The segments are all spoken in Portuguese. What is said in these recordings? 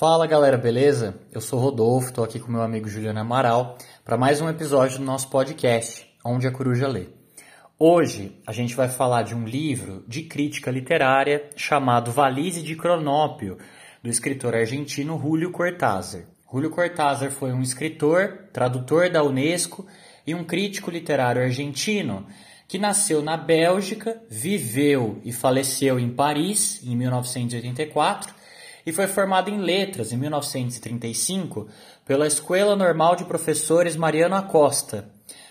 Fala galera, beleza? Eu sou Rodolfo, tô aqui com meu amigo Juliano Amaral para mais um episódio do nosso podcast, Onde a Coruja Lê. Hoje a gente vai falar de um livro de crítica literária chamado Valise de Cronópio, do escritor argentino Julio Cortázar. Julio Cortázar foi um escritor, tradutor da Unesco e um crítico literário argentino que nasceu na Bélgica, viveu e faleceu em Paris em 1984 e foi formado em letras em 1935 pela Escola Normal de Professores Mariano Acosta.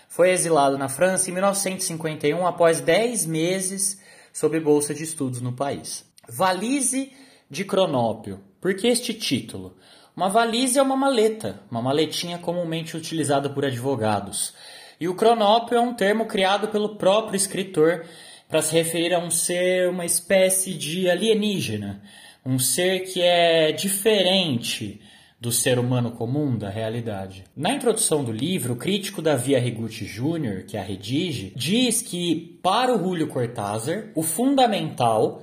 Foi exilado na França em 1951 após 10 meses sob bolsa de estudos no país. Valise de Cronópio. Por que este título? Uma valise é uma maleta, uma maletinha comumente utilizada por advogados. E o cronópio é um termo criado pelo próprio escritor para se referir a um ser, uma espécie de alienígena, um ser que é diferente do ser humano comum da realidade. Na introdução do livro, o crítico Davi Arrigucci Jr., que a redige, diz que para o Julio Cortázar, o fundamental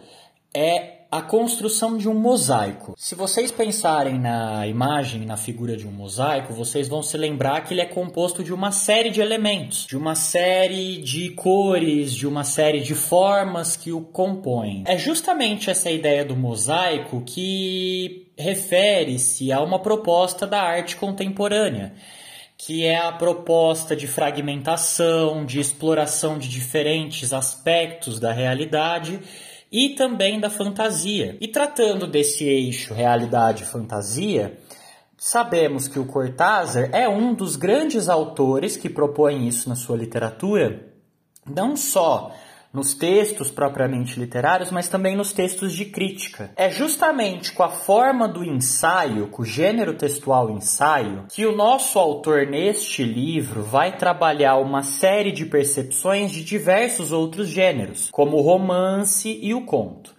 é a construção de um mosaico. Se vocês pensarem na imagem, na figura de um mosaico, vocês vão se lembrar que ele é composto de uma série de elementos, de uma série de cores, de uma série de formas que o compõem. É justamente essa ideia do mosaico que refere-se a uma proposta da arte contemporânea que é a proposta de fragmentação, de exploração de diferentes aspectos da realidade e também da fantasia. E tratando desse eixo realidade-fantasia, sabemos que o Cortázar é um dos grandes autores que propõem isso na sua literatura, não só nos textos propriamente literários, mas também nos textos de crítica. É justamente com a forma do ensaio, com o gênero textual ensaio, que o nosso autor neste livro vai trabalhar uma série de percepções de diversos outros gêneros, como o romance e o conto.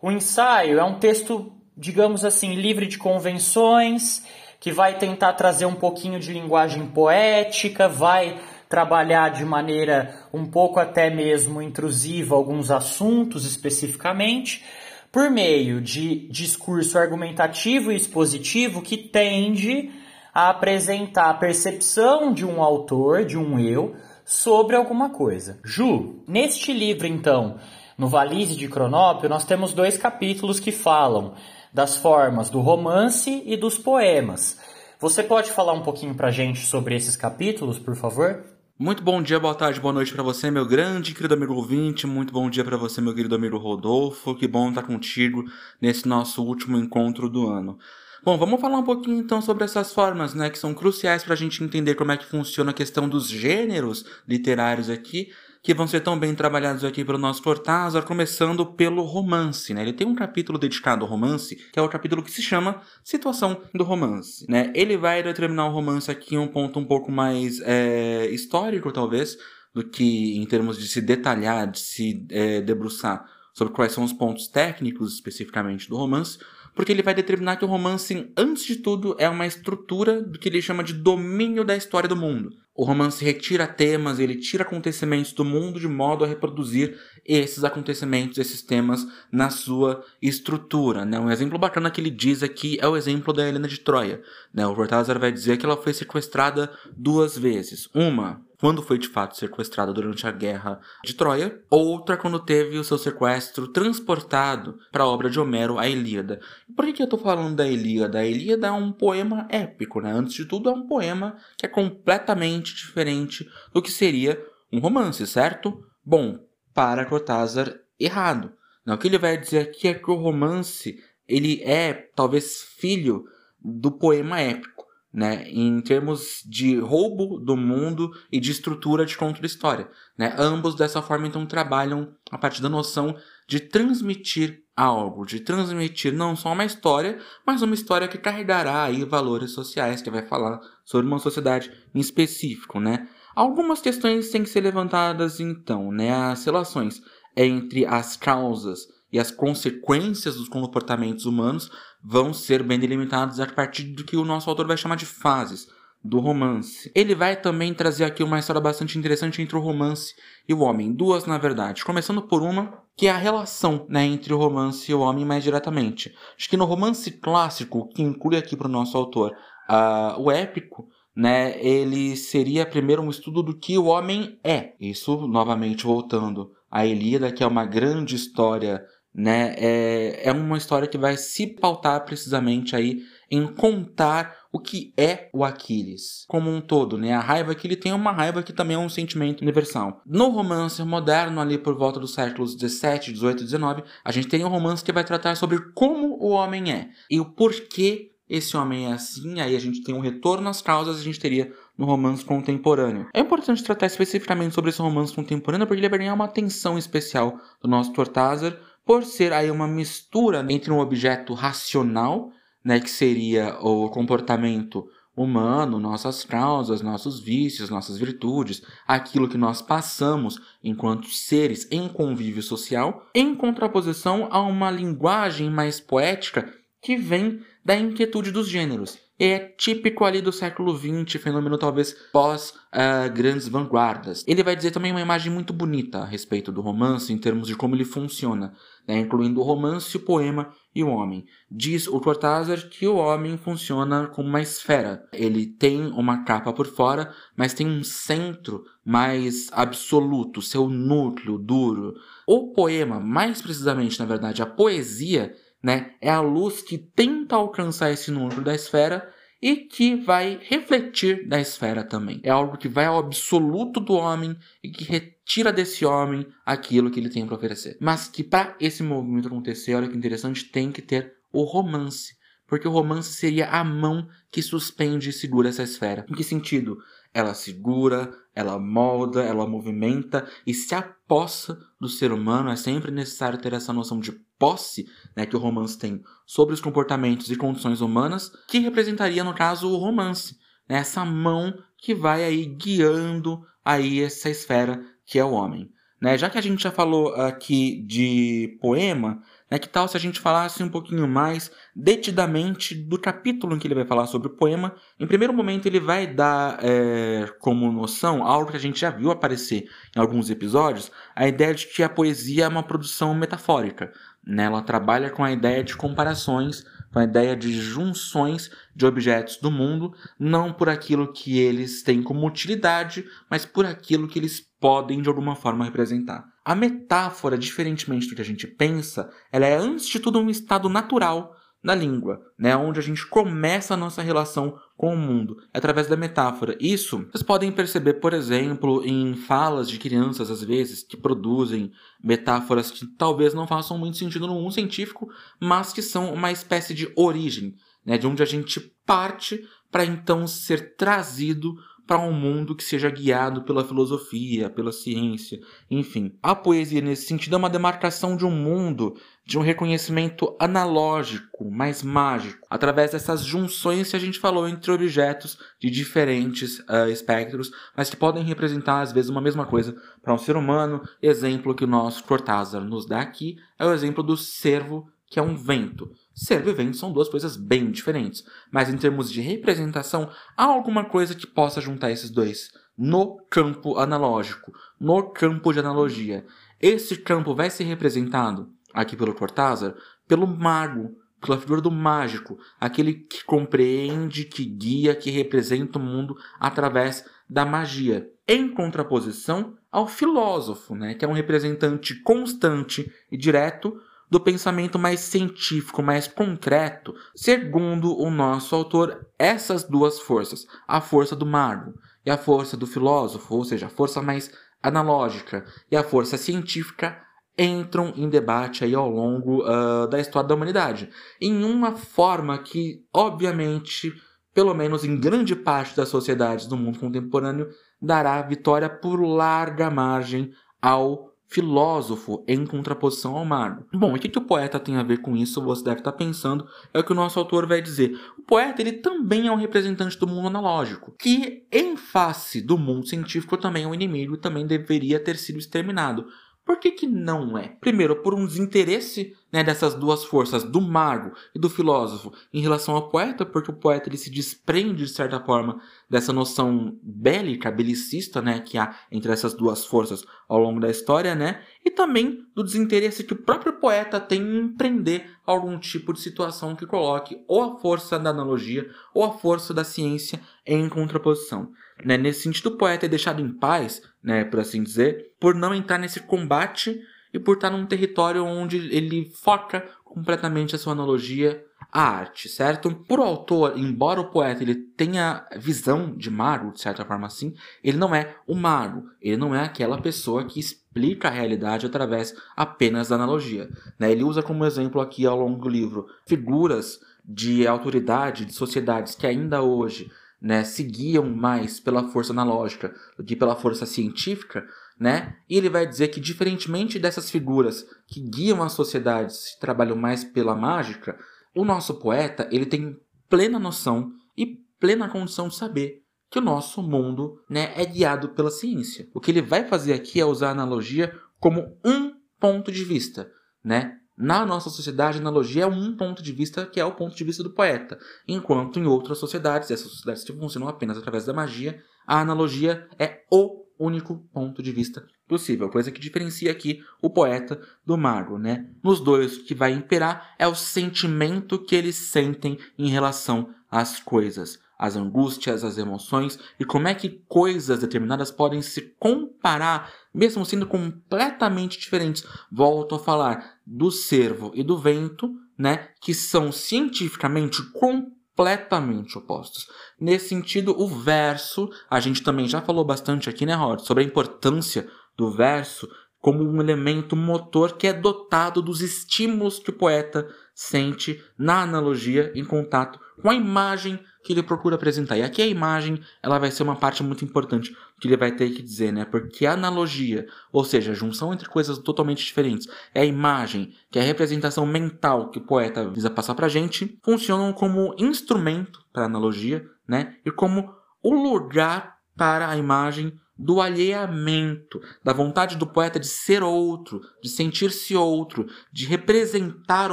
O ensaio é um texto, digamos assim, livre de convenções, que vai tentar trazer um pouquinho de linguagem poética, vai trabalhar de maneira um pouco até mesmo intrusiva alguns assuntos especificamente, por meio de discurso argumentativo e expositivo que tende a apresentar a percepção de um autor, de um eu, sobre alguma coisa. Ju, neste livro então, no Valise de Cronópio, nós temos dois capítulos que falam das formas do romance e dos poemas. Você pode falar um pouquinho pra gente sobre esses capítulos, por favor? Muito bom dia, boa tarde, boa noite para você, meu grande querido amigo ouvinte. Muito bom dia para você, meu querido amigo Rodolfo. Que bom estar contigo nesse nosso último encontro do ano. Bom, vamos falar um pouquinho então sobre essas formas, né, que são cruciais para a gente entender como é que funciona a questão dos gêneros literários aqui que vão ser tão bem trabalhados aqui pelo nosso Cortázar, começando pelo romance, né? Ele tem um capítulo dedicado ao romance, que é o capítulo que se chama Situação do Romance, né? Ele vai determinar o romance aqui em um ponto um pouco mais é, histórico, talvez, do que em termos de se detalhar, de se é, debruçar sobre quais são os pontos técnicos especificamente do romance, porque ele vai determinar que o romance, antes de tudo, é uma estrutura do que ele chama de domínio da história do mundo. O romance retira temas, ele tira acontecimentos do mundo de modo a reproduzir esses acontecimentos, esses temas na sua estrutura. Né? Um exemplo bacana que ele diz aqui é o exemplo da Helena de Troia. Né? O Cortázar vai dizer que ela foi sequestrada duas vezes. Uma quando foi de fato sequestrada durante a guerra de Troia, outra quando teve o seu sequestro transportado para a obra de Homero, a Ilíada. Por que, que eu estou falando da Ilíada? A Ilíada é um poema épico, né? Antes de tudo, é um poema que é completamente diferente do que seria um romance, certo? Bom, para Cortázar, errado. Não, o que ele vai dizer aqui é que o romance ele é talvez filho do poema épico né, em termos de roubo do mundo e de estrutura de contra-história. Né? Ambos, dessa forma, então, trabalham a partir da noção de transmitir algo, de transmitir não só uma história, mas uma história que carregará aí valores sociais, que vai falar sobre uma sociedade em específico, né? Algumas questões têm que ser levantadas, então, né? As relações entre as causas e as consequências dos comportamentos humanos vão ser bem delimitados a partir do que o nosso autor vai chamar de fases do romance. Ele vai também trazer aqui uma história bastante interessante entre o romance e o homem, duas na verdade. Começando por uma que é a relação né, entre o romance e o homem mais diretamente. Acho que no romance clássico, que inclui aqui para o nosso autor uh, o épico, né, ele seria primeiro um estudo do que o homem é. Isso, novamente, voltando à Ilíada, que é uma grande história, né, é, é uma história que vai se pautar precisamente aí em contar o que é o Aquiles como um todo, né? A raiva que ele tem é uma raiva que também é um sentimento universal. No romance moderno, ali por volta dos séculos 17, 18 e 19, a gente tem um romance que vai tratar sobre como o homem é e o porquê esse homem é assim, aí a gente tem um retorno às causas, a gente teria no romance contemporâneo. É importante tratar especificamente sobre esse romance contemporâneo porque ele vai ganhar uma atenção especial do nosso Tortázar por ser aí uma mistura entre um objeto racional né, que seria o comportamento humano, nossas causas, nossos vícios, nossas virtudes, aquilo que nós passamos enquanto seres em convívio social, em contraposição a uma linguagem mais poética que vem da inquietude dos gêneros. É típico ali do século XX, fenômeno talvez pós uh, grandes vanguardas. Ele vai dizer também uma imagem muito bonita a respeito do romance em termos de como ele funciona, né, incluindo o romance, o poema e o homem. Diz o Cortázar que o homem funciona como uma esfera. Ele tem uma capa por fora, mas tem um centro mais absoluto, seu núcleo duro. O poema, mais precisamente, na verdade, a poesia, né, é a luz que tenta alcançar esse núcleo da esfera e que vai refletir da esfera também. É algo que vai ao absoluto do homem e que retira desse homem aquilo que ele tem para oferecer. Mas que para esse movimento acontecer, olha que interessante, tem que ter o romance. Porque o romance seria a mão que suspende e segura essa esfera. Em que sentido? Ela segura, ela molda, ela movimenta e se apossa do ser humano. É sempre necessário ter essa noção de posse né, que o romance tem sobre os comportamentos e condições humanas, que representaria, no caso, o romance. Né, essa mão que vai aí guiando aí essa esfera que é o homem. Né? Já que a gente já falou aqui de poema, né, que tal se a gente falasse um pouquinho mais detidamente do capítulo em que ele vai falar sobre o poema? Em primeiro momento, ele vai dar é, como noção algo que a gente já viu aparecer em alguns episódios, a ideia de que a poesia é uma produção metafórica. Né? Ela trabalha com a ideia de comparações, com a ideia de junções de objetos do mundo, não por aquilo que eles têm como utilidade, mas por aquilo que eles podem de alguma forma representar. A metáfora, diferentemente do que a gente pensa, ela é antes de tudo um estado natural na língua, né, onde a gente começa a nossa relação com o mundo, através da metáfora. Isso vocês podem perceber, por exemplo, em falas de crianças, às vezes, que produzem metáforas que talvez não façam muito sentido no mundo científico, mas que são uma espécie de origem, né, de onde a gente parte para então ser trazido para um mundo que seja guiado pela filosofia, pela ciência, enfim. A poesia, nesse sentido, é uma demarcação de um mundo, de um reconhecimento analógico, mais mágico, através dessas junções que a gente falou entre objetos de diferentes uh, espectros, mas que podem representar, às vezes, uma mesma coisa para um ser humano. Exemplo que o nosso Cortázar nos dá aqui é o exemplo do cervo, que é um vento. Cervo e vento são duas coisas bem diferentes, mas em termos de representação, há alguma coisa que possa juntar esses dois? No campo analógico, no campo de analogia. Esse campo vai ser representado aqui pelo Cortázar pelo mago, pela figura do mágico, aquele que compreende, que guia, que representa o mundo através da magia, em contraposição ao filósofo, né, que é um representante constante e direto do pensamento mais científico, mais concreto, segundo o nosso autor, essas duas forças, a força do mago e a força do filósofo, ou seja, a força mais analógica e a força científica, entram em debate aí ao longo uh, da história da humanidade, em uma forma que, obviamente, pelo menos em grande parte das sociedades do mundo contemporâneo, dará vitória por larga margem ao filósofo em contraposição ao mago. Bom, o que, que o poeta tem a ver com isso? Você deve estar pensando, é o que o nosso autor vai dizer. O poeta ele também é um representante do mundo analógico, que em face do mundo científico também é um inimigo, também deveria ter sido exterminado. Por que, que não é? Primeiro, por um desinteresse né, dessas duas forças, do mago e do filósofo, em relação ao poeta, porque o poeta ele se desprende, de certa forma, dessa noção bélica, belicista, né, que há entre essas duas forças ao longo da história, né, e também do desinteresse que o próprio poeta tem em empreender algum tipo de situação que coloque ou a força da analogia ou a força da ciência em contraposição. Né? Nesse sentido, o poeta é deixado em paz, né, por assim dizer, por não entrar nesse combate e por estar num território onde ele foca completamente a sua analogia à arte, certo? Por autor, embora o poeta ele tenha visão de mago, de certa forma assim, ele não é o mago, ele não é aquela pessoa que explica a realidade através apenas da analogia. Né? Ele usa como exemplo aqui ao longo do livro figuras de autoridade, de sociedades que ainda hoje né, se guiam mais pela força analógica do que pela força científica, né? E ele vai dizer que, diferentemente dessas figuras que guiam as sociedades que trabalham mais pela mágica, o nosso poeta ele tem plena noção e plena condição de saber que o nosso mundo né, é guiado pela ciência. O que ele vai fazer aqui é usar a analogia como um ponto de vista, né? Na nossa sociedade, a analogia é um ponto de vista que é o ponto de vista do poeta, enquanto em outras sociedades, essas sociedades que funcionam apenas através da magia, a analogia é o único ponto de vista possível, coisa que diferencia aqui o poeta do mago, né? Nos dois, o que vai imperar é o sentimento que eles sentem em relação às coisas as angústias, as emoções e como é que coisas determinadas podem se comparar, mesmo sendo completamente diferentes. Volto a falar do cervo e do vento, né, que são cientificamente completamente opostos. Nesse sentido, o verso, a gente também já falou bastante aqui, né, Rod, sobre a importância do verso como um elemento motor que é dotado dos estímulos que o poeta sente na analogia em contato com a imagem que ele procura apresentar. E aqui a imagem, ela vai ser uma parte muito importante que ele vai ter que dizer, né? Porque a analogia, ou seja, a junção entre coisas totalmente diferentes, é a imagem, que é a representação mental que o poeta visa passar pra gente, funcionam como instrumento para a analogia, né? E como o lugar para a imagem do alheamento, da vontade do poeta de ser outro, de sentir-se outro, de representar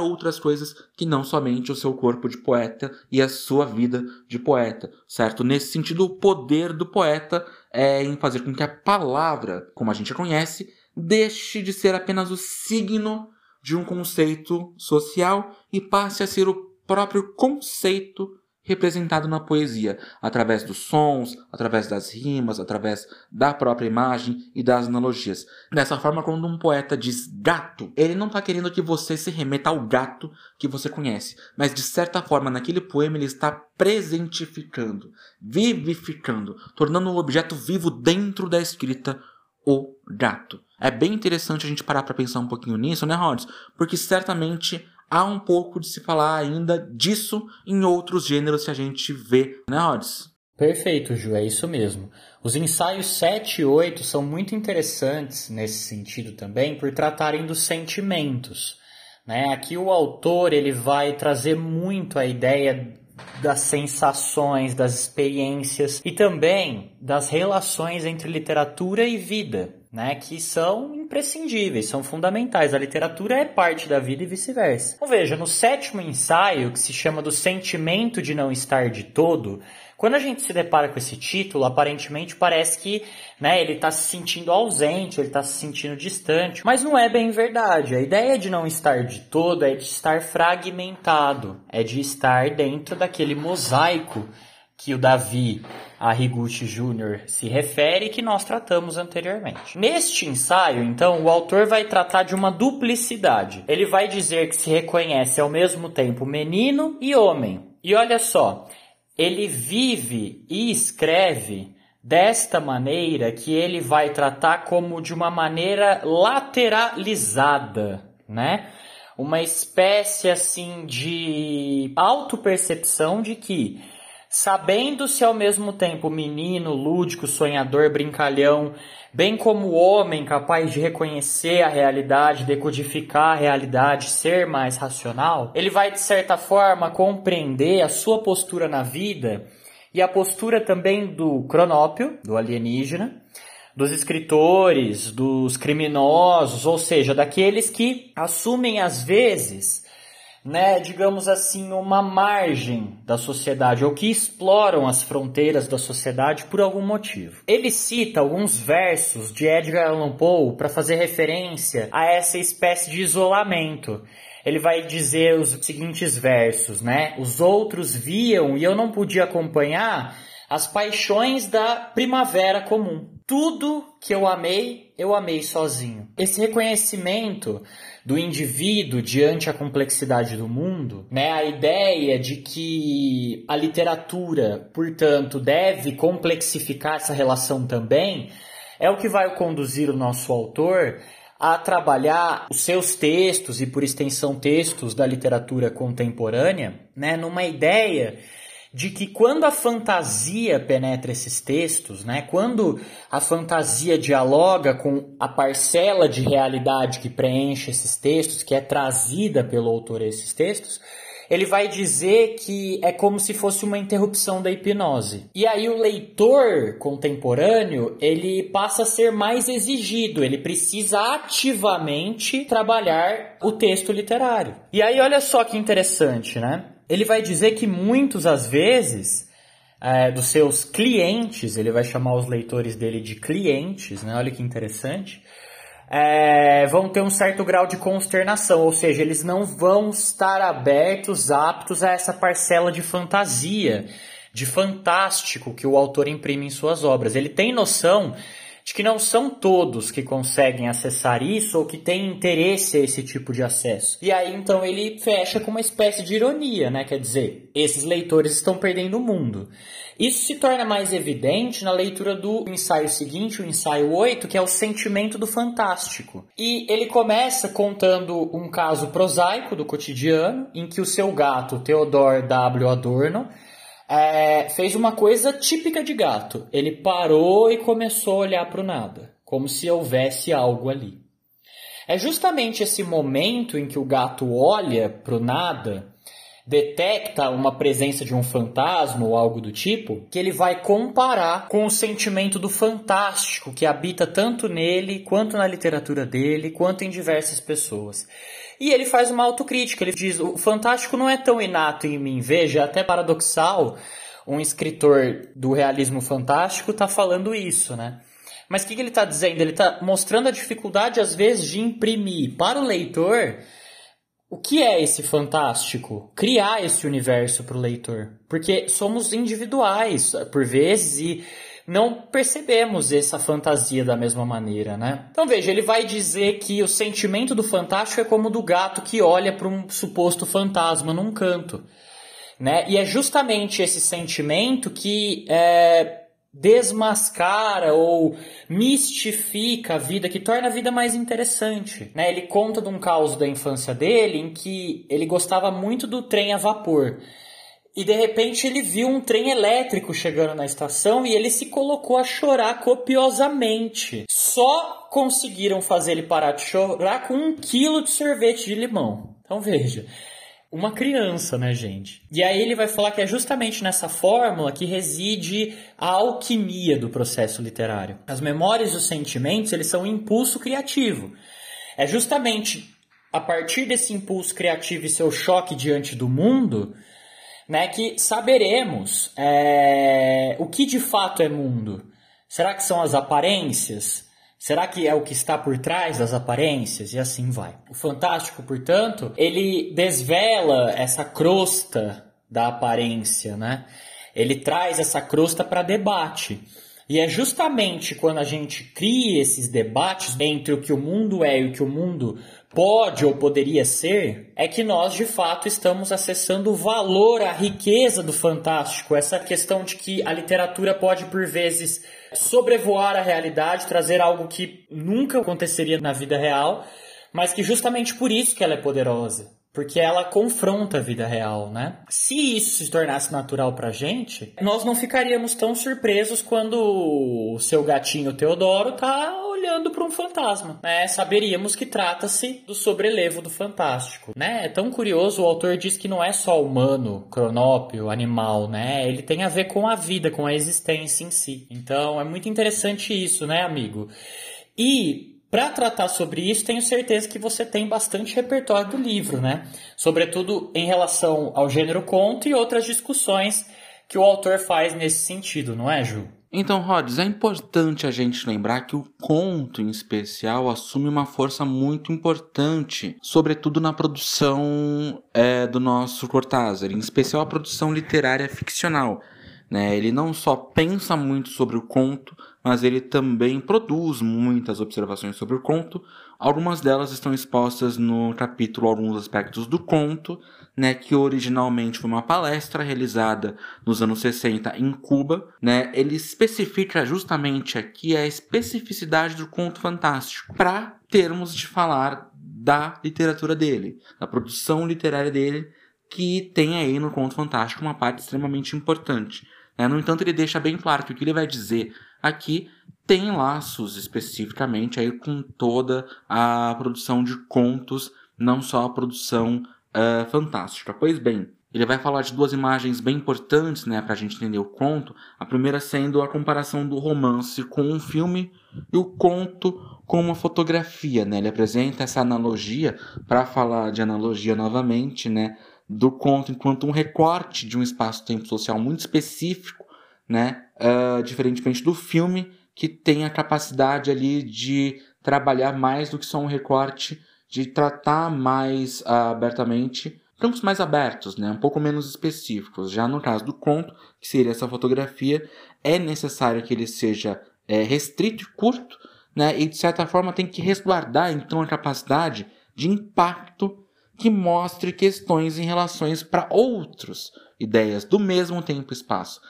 outras coisas que não somente o seu corpo de poeta e a sua vida de poeta, certo? Nesse sentido, o poder do poeta é em fazer com que a palavra, como a gente a conhece, deixe de ser apenas o signo de um conceito social e passe a ser o próprio conceito representado na poesia, através dos sons, através das rimas, através da própria imagem e das analogias. Dessa forma, quando um poeta diz gato, ele não está querendo que você se remeta ao gato que você conhece, mas de certa forma, naquele poema, ele está presentificando, vivificando, tornando um objeto vivo dentro da escrita o gato. É bem interessante a gente parar para pensar um pouquinho nisso, né, Rhodes? Porque certamente há um pouco de se falar ainda disso em outros gêneros que a gente vê, né, Rods? Perfeito, Ju, é isso mesmo. Os ensaios 7 e 8 são muito interessantes nesse sentido também por tratarem dos sentimentos. Né? Aqui o autor ele vai trazer muito a ideia das sensações, das experiências e também das relações entre literatura e vida né, que são imprescindíveis, são fundamentais. A literatura é parte da vida e vice-versa. Então veja, no sétimo ensaio, que se chama do sentimento de não estar de todo, quando a gente se depara com esse título, aparentemente parece que né, ele está se sentindo ausente, ele está se sentindo distante, mas não é bem verdade. A ideia de não estar de todo é de estar fragmentado, é de estar dentro daquele mosaico que o Davi Arriguchi Jr. se refere e que nós tratamos anteriormente. Neste ensaio, então, o autor vai tratar de uma duplicidade. Ele vai dizer que se reconhece ao mesmo tempo menino e homem. E olha só, ele vive e escreve desta maneira que ele vai tratar como de uma maneira lateralizada, né? Uma espécie assim de autopercepção de que sabendo-se ao mesmo tempo menino, lúdico, sonhador, brincalhão, bem como homem capaz de reconhecer a realidade, decodificar a realidade, ser mais racional, ele vai de certa forma compreender a sua postura na vida e a postura também do cronópio, do alienígena, dos escritores, dos criminosos, ou seja, daqueles que assumem às vezes né, digamos assim, uma margem da sociedade ou que exploram as fronteiras da sociedade por algum motivo. Ele cita alguns versos de Edgar Allan Poe para fazer referência a essa espécie de isolamento. Ele vai dizer os seguintes versos, né? Os outros viam e eu não podia acompanhar as paixões da primavera comum. Tudo que eu amei, eu amei sozinho. Esse reconhecimento do indivíduo diante a complexidade do mundo, né? A ideia de que a literatura, portanto, deve complexificar essa relação também, é o que vai conduzir o nosso autor a trabalhar os seus textos e por extensão textos da literatura contemporânea, né, numa ideia de que quando a fantasia penetra esses textos, né, quando a fantasia dialoga com a parcela de realidade que preenche esses textos, que é trazida pelo autor a esses textos, ele vai dizer que é como se fosse uma interrupção da hipnose. E aí o leitor contemporâneo, ele passa a ser mais exigido, ele precisa ativamente trabalhar o texto literário. E aí olha só que interessante, né? Ele vai dizer que muitos, às vezes, é, dos seus clientes, ele vai chamar os leitores dele de clientes, né? Olha que interessante. É, vão ter um certo grau de consternação, ou seja, eles não vão estar abertos, aptos a essa parcela de fantasia, de fantástico que o autor imprime em suas obras. Ele tem noção de que não são todos que conseguem acessar isso ou que têm interesse a esse tipo de acesso. E aí então ele fecha com uma espécie de ironia, né? Quer dizer, esses leitores estão perdendo o mundo. Isso se torna mais evidente na leitura do ensaio seguinte, o ensaio 8, que é o sentimento do fantástico. E ele começa contando um caso prosaico do cotidiano, em que o seu gato, Theodore W. Adorno, é, fez uma coisa típica de gato. Ele parou e começou a olhar para o nada, como se houvesse algo ali. É justamente esse momento em que o gato olha para o nada, detecta uma presença de um fantasma ou algo do tipo, que ele vai comparar com o sentimento do fantástico que habita tanto nele, quanto na literatura dele, quanto em diversas pessoas. E ele faz uma autocrítica, ele diz: o fantástico não é tão inato em mim. Veja, é até paradoxal, um escritor do realismo fantástico está falando isso, né? Mas o que, que ele está dizendo? Ele está mostrando a dificuldade, às vezes, de imprimir para o leitor o que é esse fantástico? Criar esse universo para o leitor. Porque somos individuais, por vezes, e não percebemos essa fantasia da mesma maneira, né? Então veja, ele vai dizer que o sentimento do fantástico é como do gato que olha para um suposto fantasma num canto, né? E é justamente esse sentimento que é, desmascara ou mistifica a vida, que torna a vida mais interessante. Né? Ele conta de um caos da infância dele em que ele gostava muito do trem a vapor e de repente ele viu um trem elétrico chegando na estação e ele se colocou a chorar copiosamente. Só conseguiram fazer ele parar de chorar com um quilo de sorvete de limão. Então veja, uma criança, né, gente? E aí ele vai falar que é justamente nessa fórmula que reside a alquimia do processo literário. As memórias e os sentimentos, eles são um impulso criativo. É justamente a partir desse impulso criativo e seu choque diante do mundo né, que saberemos é, o que de fato é mundo. Será que são as aparências? Será que é o que está por trás das aparências? E assim vai. O fantástico, portanto, ele desvela essa crosta da aparência, né? Ele traz essa crosta para debate. E é justamente quando a gente cria esses debates entre o que o mundo é e o que o mundo pode ou poderia ser, é que nós de fato estamos acessando o valor, a riqueza do fantástico, essa questão de que a literatura pode por vezes sobrevoar a realidade, trazer algo que nunca aconteceria na vida real, mas que justamente por isso que ela é poderosa. Porque ela confronta a vida real, né? Se isso se tornasse natural pra gente, nós não ficaríamos tão surpresos quando o seu gatinho Teodoro tá olhando para um fantasma, né? Saberíamos que trata-se do sobrelevo do fantástico, né? É tão curioso, o autor diz que não é só humano, cronópio, animal, né? Ele tem a ver com a vida, com a existência em si. Então, é muito interessante isso, né, amigo? E para tratar sobre isso, tenho certeza que você tem bastante repertório do livro, né? Sobretudo em relação ao gênero conto e outras discussões que o autor faz nesse sentido, não é, Ju? Então, Rhodes, é importante a gente lembrar que o conto em especial assume uma força muito importante, sobretudo na produção é, do nosso Cortázar, em especial a produção literária ficcional. Né? Ele não só pensa muito sobre o conto, mas ele também produz muitas observações sobre o conto. Algumas delas estão expostas no capítulo Alguns Aspectos do Conto, né, que originalmente foi uma palestra realizada nos anos 60 em Cuba. Né, ele especifica justamente aqui a especificidade do conto fantástico para termos de falar da literatura dele, da produção literária dele, que tem aí no conto fantástico uma parte extremamente importante. Né? No entanto, ele deixa bem claro que o que ele vai dizer aqui tem laços especificamente aí com toda a produção de contos, não só a produção uh, fantástica. Pois bem, ele vai falar de duas imagens bem importantes né, para a gente entender o conto. A primeira sendo a comparação do romance com um filme e o conto com uma fotografia. Né? Ele apresenta essa analogia, para falar de analogia novamente, né, do conto enquanto um recorte de um espaço-tempo social muito específico né? Uh, diferentemente do filme, que tem a capacidade ali de trabalhar mais do que só um recorte, de tratar mais uh, abertamente campos mais abertos, né? um pouco menos específicos. Já no caso do conto, que seria essa fotografia, é necessário que ele seja é, restrito e curto, né? e de certa forma tem que resguardar então a capacidade de impacto que mostre questões em relações para outras ideias do mesmo tempo e espaço.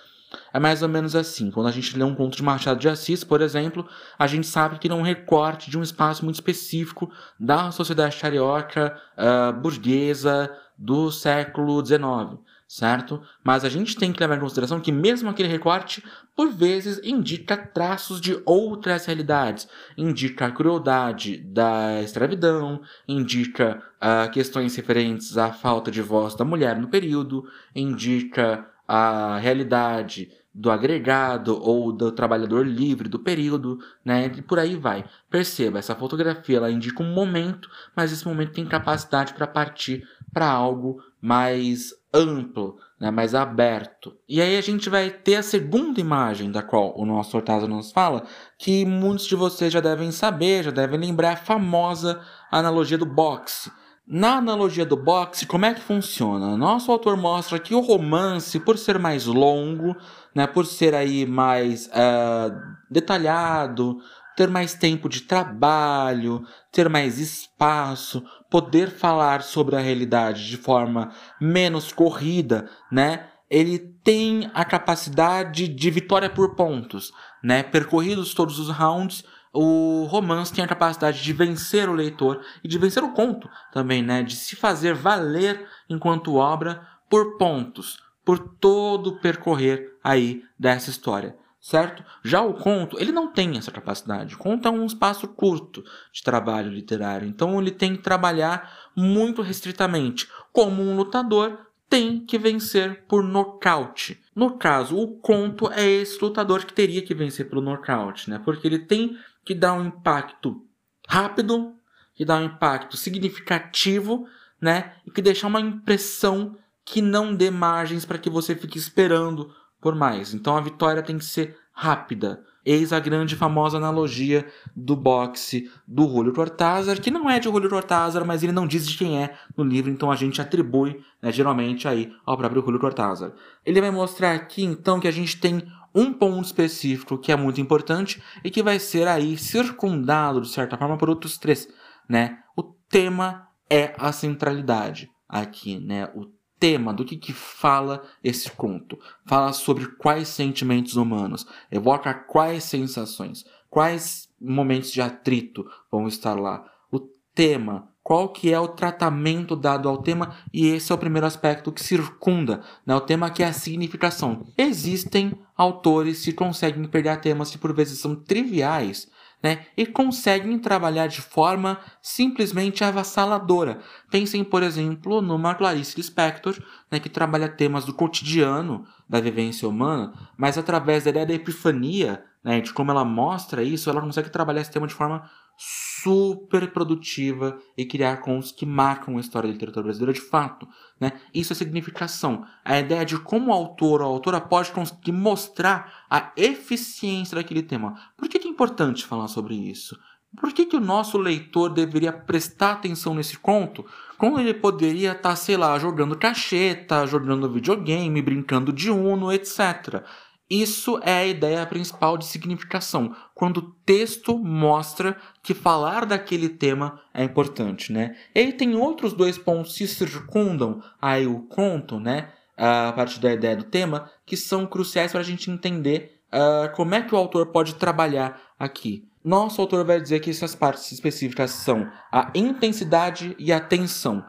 É mais ou menos assim. Quando a gente lê um conto de Machado de Assis, por exemplo, a gente sabe que ele é um recorte de um espaço muito específico da sociedade carioca uh, burguesa do século XIX, certo? Mas a gente tem que levar em consideração que mesmo aquele recorte, por vezes, indica traços de outras realidades. Indica a crueldade da escravidão, indica uh, questões referentes à falta de voz da mulher no período, indica a realidade do agregado ou do trabalhador livre do período, né? E por aí vai. Perceba, essa fotografia ela indica um momento, mas esse momento tem capacidade para partir para algo mais amplo, né? mais aberto. E aí a gente vai ter a segunda imagem da qual o nosso Hortazio nos fala, que muitos de vocês já devem saber, já devem lembrar a famosa analogia do boxe na analogia do boxe, como é que funciona? Nosso autor mostra que o romance, por ser mais longo, né, por ser aí mais uh, detalhado, ter mais tempo de trabalho, ter mais espaço, poder falar sobre a realidade de forma menos corrida, né? Ele tem a capacidade de vitória por pontos, né? Percorridos todos os rounds, o romance tem a capacidade de vencer o leitor e de vencer o conto também, né? De se fazer valer enquanto obra por pontos, por todo o percorrer aí dessa história, certo? Já o conto, ele não tem essa capacidade. O conto é um espaço curto de trabalho literário, então ele tem que trabalhar muito restritamente, como um lutador tem que vencer por nocaute. No caso, o conto é esse lutador que teria que vencer pelo nocaute, né? Porque ele tem que dá um impacto rápido, que dá um impacto significativo, né? E que deixa uma impressão que não dê margens para que você fique esperando por mais. Então a vitória tem que ser rápida. Eis a grande famosa analogia do boxe do Julio Cortázar, que não é de Julio Cortázar, mas ele não diz de quem é no livro, então a gente atribui, né, geralmente, aí ao próprio Julio Cortázar. Ele vai mostrar aqui, então, que a gente tem um ponto específico que é muito importante e que vai ser aí circundado, de certa forma, por outros três, né? O tema é a centralidade aqui, né? O tema do que, que fala esse conto. Fala sobre quais sentimentos humanos, evoca quais sensações, quais momentos de atrito vão estar lá. O tema qual que é o tratamento dado ao tema e esse é o primeiro aspecto que circunda né, o tema que é a significação. Existem autores que conseguem pegar temas que por vezes são triviais né, e conseguem trabalhar de forma simplesmente avassaladora. Pensem, por exemplo, numa Clarice Lispector, né, que trabalha temas do cotidiano da vivência humana, mas através da ideia da epifania, né, de como ela mostra isso, ela consegue trabalhar esse tema de forma super produtiva e criar contos que marcam a história da literatura brasileira de fato. Né? Isso é significação. A ideia de como o autor ou a autora pode conseguir mostrar a eficiência daquele tema. Por que é importante falar sobre isso? Por que, que o nosso leitor deveria prestar atenção nesse conto quando ele poderia estar, tá, sei lá, jogando cacheta, jogando videogame, brincando de uno, etc. Isso é a ideia principal de significação, quando o texto mostra que falar daquele tema é importante, né? E aí tem outros dois pontos que circundam aí o conto, né? A partir da ideia do tema, que são cruciais para a gente entender uh, como é que o autor pode trabalhar aqui. Nosso autor vai dizer que essas partes específicas são a intensidade e a tensão.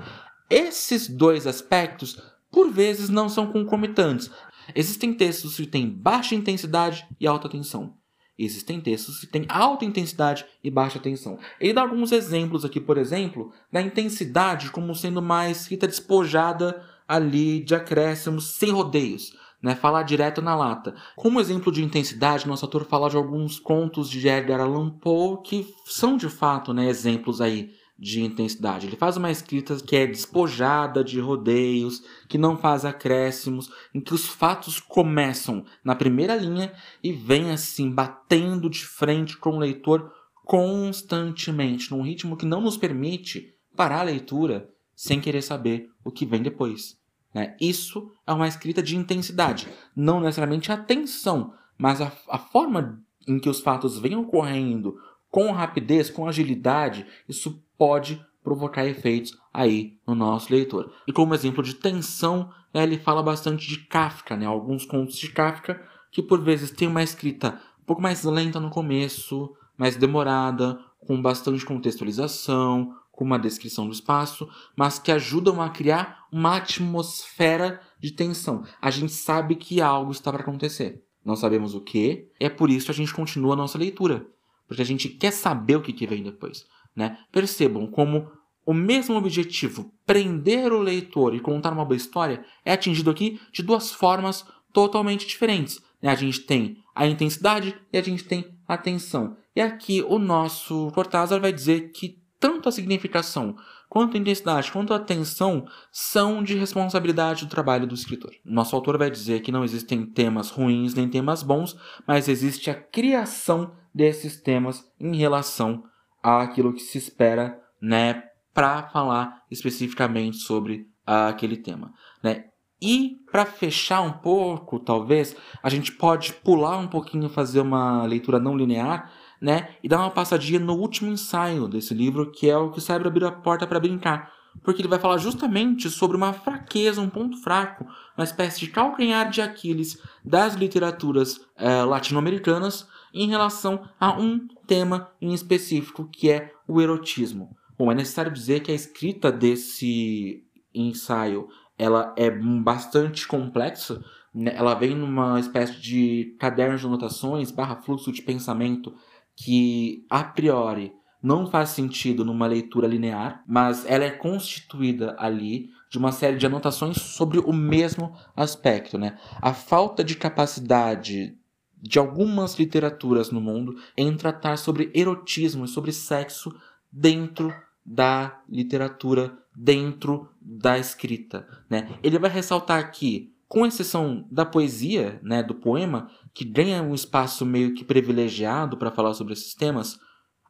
Esses dois aspectos, por vezes, não são concomitantes. Existem textos que têm baixa intensidade e alta tensão. Existem textos que têm alta intensidade e baixa tensão. Ele dá alguns exemplos aqui, por exemplo, da intensidade como sendo mais escrita despojada ali de acréscimos sem rodeios. Né, falar direto na lata. Como exemplo de intensidade, nosso autor fala de alguns contos de Edgar Allan Poe que são de fato né, exemplos aí de intensidade. Ele faz uma escrita que é despojada de rodeios, que não faz acréscimos, em que os fatos começam na primeira linha e vem assim batendo de frente com o leitor constantemente, num ritmo que não nos permite parar a leitura sem querer saber o que vem depois. Né? Isso é uma escrita de intensidade, não necessariamente a tensão, mas a, a forma em que os fatos vêm ocorrendo com rapidez, com agilidade, isso pode provocar efeitos aí no nosso leitor. E como exemplo de tensão, né, ele fala bastante de Kafka, né? alguns contos de Kafka que por vezes tem uma escrita um pouco mais lenta no começo, mais demorada, com bastante contextualização, com uma descrição do espaço, mas que ajudam a criar uma atmosfera de tensão. A gente sabe que algo está para acontecer. Não sabemos o que, é por isso que a gente continua a nossa leitura. Porque a gente quer saber o que, que vem depois. Né? Percebam como o mesmo objetivo, prender o leitor e contar uma boa história, é atingido aqui de duas formas totalmente diferentes. Né? A gente tem a intensidade e a gente tem a tensão. E aqui o nosso Cortázar vai dizer que tanto a significação quanto a intensidade, quanto a tensão são de responsabilidade do trabalho do escritor. Nosso autor vai dizer que não existem temas ruins nem temas bons, mas existe a criação desses temas em relação àquilo que se espera, né, para falar especificamente sobre aquele tema, né? E para fechar um pouco, talvez, a gente pode pular um pouquinho, fazer uma leitura não linear, né? E dar uma passadinha no último ensaio desse livro, que é o que sabe abrir a porta para brincar. Porque ele vai falar justamente sobre uma fraqueza, um ponto fraco, uma espécie de calcanhar de Aquiles das literaturas é, latino-americanas em relação a um tema em específico, que é o erotismo. Bom, é necessário dizer que a escrita desse ensaio ela é bastante complexa. Né? Ela vem numa espécie de caderno de anotações barra fluxo de pensamento que, a priori, não faz sentido numa leitura linear, mas ela é constituída ali de uma série de anotações sobre o mesmo aspecto, né? A falta de capacidade de algumas literaturas no mundo em tratar sobre erotismo e sobre sexo dentro da literatura, dentro da escrita. Né? Ele vai ressaltar aqui, com exceção da poesia, né, do poema, que ganha um espaço meio que privilegiado para falar sobre esses temas,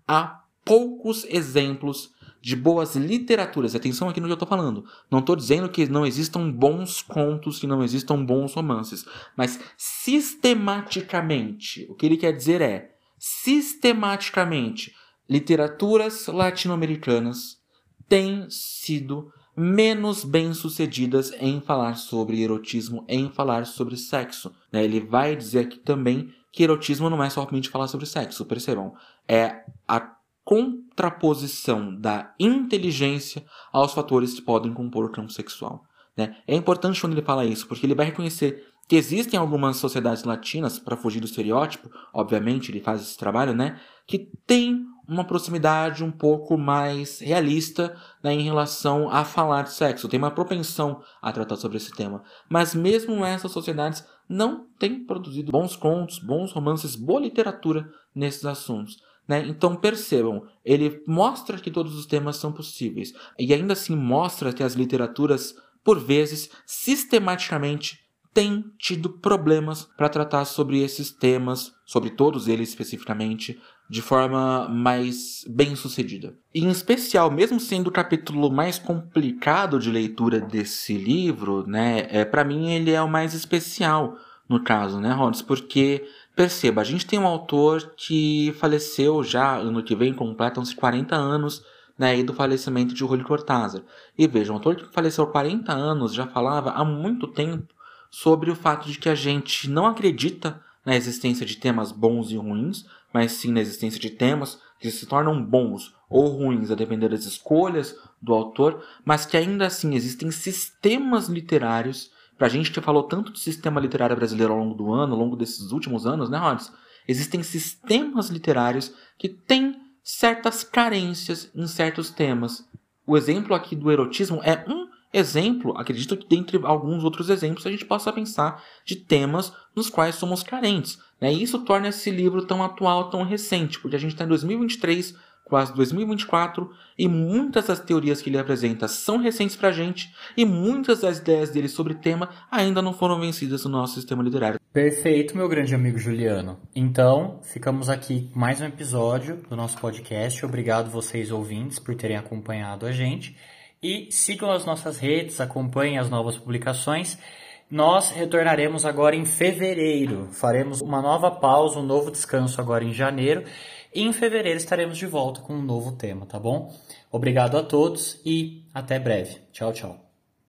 há poucos exemplos de boas literaturas. Atenção aqui no que eu estou falando. Não estou dizendo que não existam bons contos, que não existam bons romances. Mas sistematicamente, o que ele quer dizer é: sistematicamente, literaturas latino-americanas têm sido menos bem-sucedidas em falar sobre erotismo, em falar sobre sexo. Né? Ele vai dizer aqui também que erotismo não é somente falar sobre sexo, percebam. É a contraposição da inteligência aos fatores que podem compor o campo sexual. Né? É importante quando ele fala isso, porque ele vai reconhecer que existem algumas sociedades latinas, para fugir do estereótipo, obviamente ele faz esse trabalho, né, que tem uma proximidade um pouco mais realista né, em relação a falar de sexo, tem uma propensão a tratar sobre esse tema. Mas mesmo essas sociedades não têm produzido bons contos, bons romances, boa literatura nesses assuntos. Né? Então percebam, ele mostra que todos os temas são possíveis e ainda assim mostra que as literaturas, por vezes, sistematicamente tem tido problemas para tratar sobre esses temas, sobre todos eles especificamente, de forma mais bem sucedida. E, em especial, mesmo sendo o capítulo mais complicado de leitura desse livro, né, é, para mim ele é o mais especial no caso, né, Rods? Porque, perceba, a gente tem um autor que faleceu já, ano que vem completam-se 40 anos né, do falecimento de Julio Cortázar. E veja, um autor que faleceu há 40 anos já falava há muito tempo sobre o fato de que a gente não acredita na existência de temas bons e ruins, mas sim na existência de temas que se tornam bons ou ruins a depender das escolhas do autor, mas que ainda assim existem sistemas literários. Para a gente que falou tanto de sistema literário brasileiro ao longo do ano, ao longo desses últimos anos, né, Rods? Existem sistemas literários que têm certas carências em certos temas. O exemplo aqui do erotismo é um exemplo, acredito que dentre alguns outros exemplos a gente possa pensar de temas nos quais somos carentes. Né? E isso torna esse livro tão atual, tão recente, porque a gente está em 2023, quase 2024, e muitas das teorias que ele apresenta são recentes para a gente, e muitas das ideias dele sobre o tema ainda não foram vencidas no nosso sistema literário. Perfeito, meu grande amigo Juliano. Então, ficamos aqui mais um episódio do nosso podcast. Obrigado vocês ouvintes por terem acompanhado a gente. E sigam as nossas redes, acompanhem as novas publicações. Nós retornaremos agora em fevereiro. Faremos uma nova pausa, um novo descanso agora em janeiro. E em fevereiro estaremos de volta com um novo tema, tá bom? Obrigado a todos e até breve. Tchau, tchau.